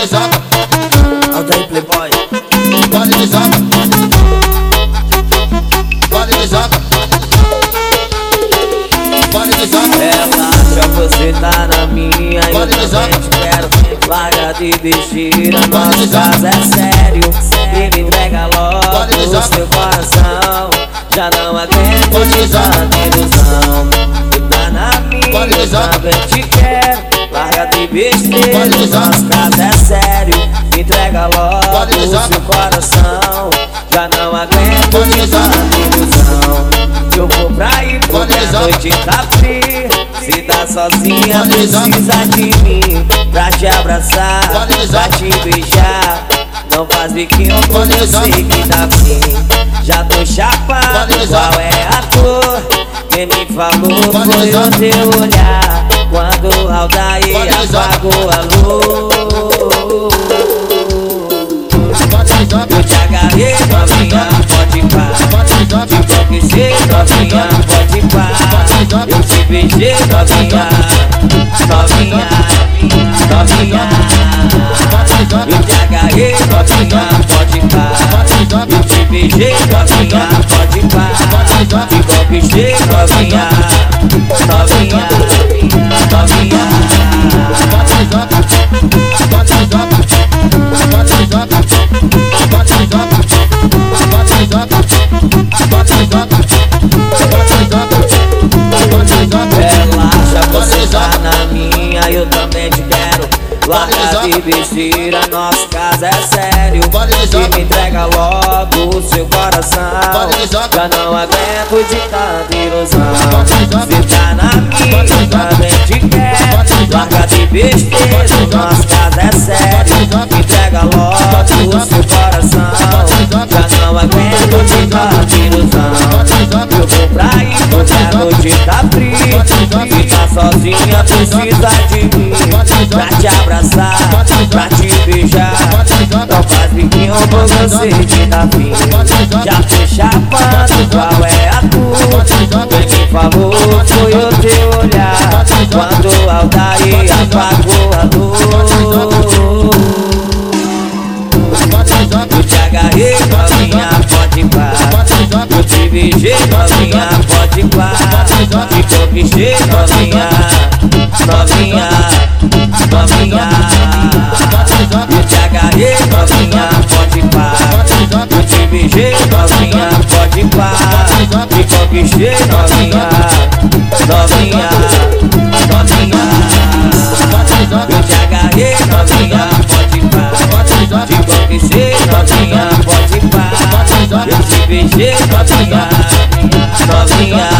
desaga. Altair Playboy. Vale desaga. Vale desaga. Vale desaga. Relaxa, você tá na minha eu também quero Larga de besteira, nosso caso é sério E me entrega logo o seu coração Já não aguento de tanta ilusão Tu tá na minha eu também te quero Larga de besteira, nosso caso é sério entrega logo o seu coração. Já não aguento de ilusão. Eu vou pra ir porque a noite tá fria. Se tá sozinha precisa de mim Pra te abraçar, pra te beijar. Não faz biquinho porque Vale eu sei que dá fim. Já tô chapado, qual é a cor? Quem me falou foi o teu olhar Vale desaga. apagou a luz. Eu te agarrei, novinha, pode Vale desaga. te conquistei, novinha, pode pá Eu te beijei, novinha, novinha, novinha Eu te agarrei, novinha, pode pá Eu te beijei, novinha, pode pá Te conquistei, novinha, novinha, novinha Larga Vale de besteira, nosso caso é sério Vale. E me entrega logo o seu coração Vale. Já não aguento de tanta ilusão tá na minha, Vale eu desaga. também te quero Vale desaga. Larga de besteira, nosso caso é sério. Me entrega logo o seu coração. Já não aguento de tanta ilusão. Eu vou pra ir porque a noite tá fria Vale desaga. E tá sozinha precisa de mim te abraçar, pra te beijar Não faz biquinho por você que dá fim Já tô chapado, qual é a tua? Quem me falou foi o teu olhar Quando o Aldair apagou a luz Eu te agarrei, novinha, pode parar Eu te beijei, novinha, pode parar Te conquistei, novinha, novinha, novinha Eu te agarrei, novinha, pode parar Eu te beijei, novinha, pode parar Te conquistei, novinha, novinha, novinha Eu te agarrei, novinha, pode parar Te conquistei, novinha, pode parar Eu te beijei, novinha, novinha